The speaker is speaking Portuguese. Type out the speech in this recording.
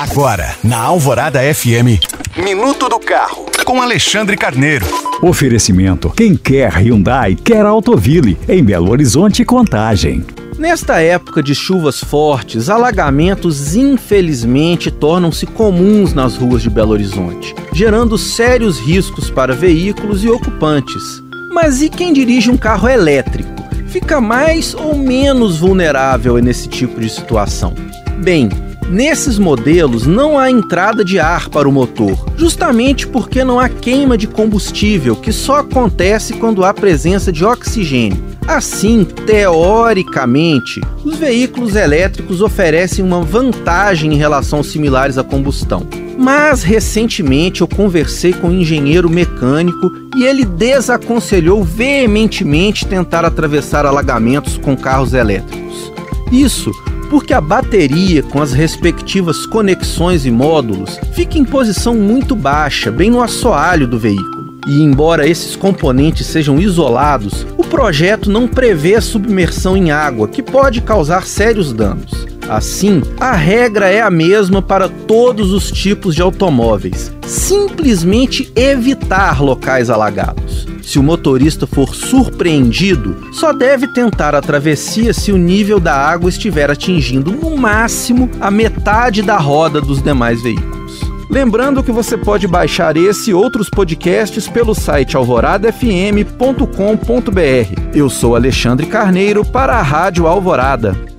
Agora, na Alvorada FM, Minuto do Carro, com Alexandre Carneiro. Oferecimento: quem quer Hyundai, quer Autoville, em Belo Horizonte Contagem. Nesta época de chuvas fortes, alagamentos infelizmente tornam-se comuns nas ruas de Belo Horizonte, gerando sérios riscos para veículos e ocupantes. Mas e quem dirige um carro elétrico? Fica mais ou menos vulnerável nesse tipo de situação? Bem, Nesses modelos não há entrada de ar para o motor, justamente porque não há queima de combustível, que só acontece quando há presença de oxigênio. Assim, teoricamente, os veículos elétricos oferecem uma vantagem em relação aos similares à combustão. Mas recentemente eu conversei com um engenheiro mecânico e ele desaconselhou veementemente tentar atravessar alagamentos com carros elétricos. Isso porque a bateria, com as respectivas conexões e módulos, fica em posição muito baixa, bem no assoalho do veículo. E embora esses componentes sejam isolados, o projeto não prevê a submersão em água, que pode causar sérios danos. Assim, a regra é a mesma para todos os tipos de automóveis: simplesmente evitar locais alagados. Se o motorista for surpreendido, só deve tentar a travessia se o nível da água estiver atingindo no máximo a metade da roda dos demais veículos. Lembrando que você pode baixar esse e outros podcasts pelo site alvoradafm.com.br. Eu sou Alexandre Carneiro para a Rádio Alvorada.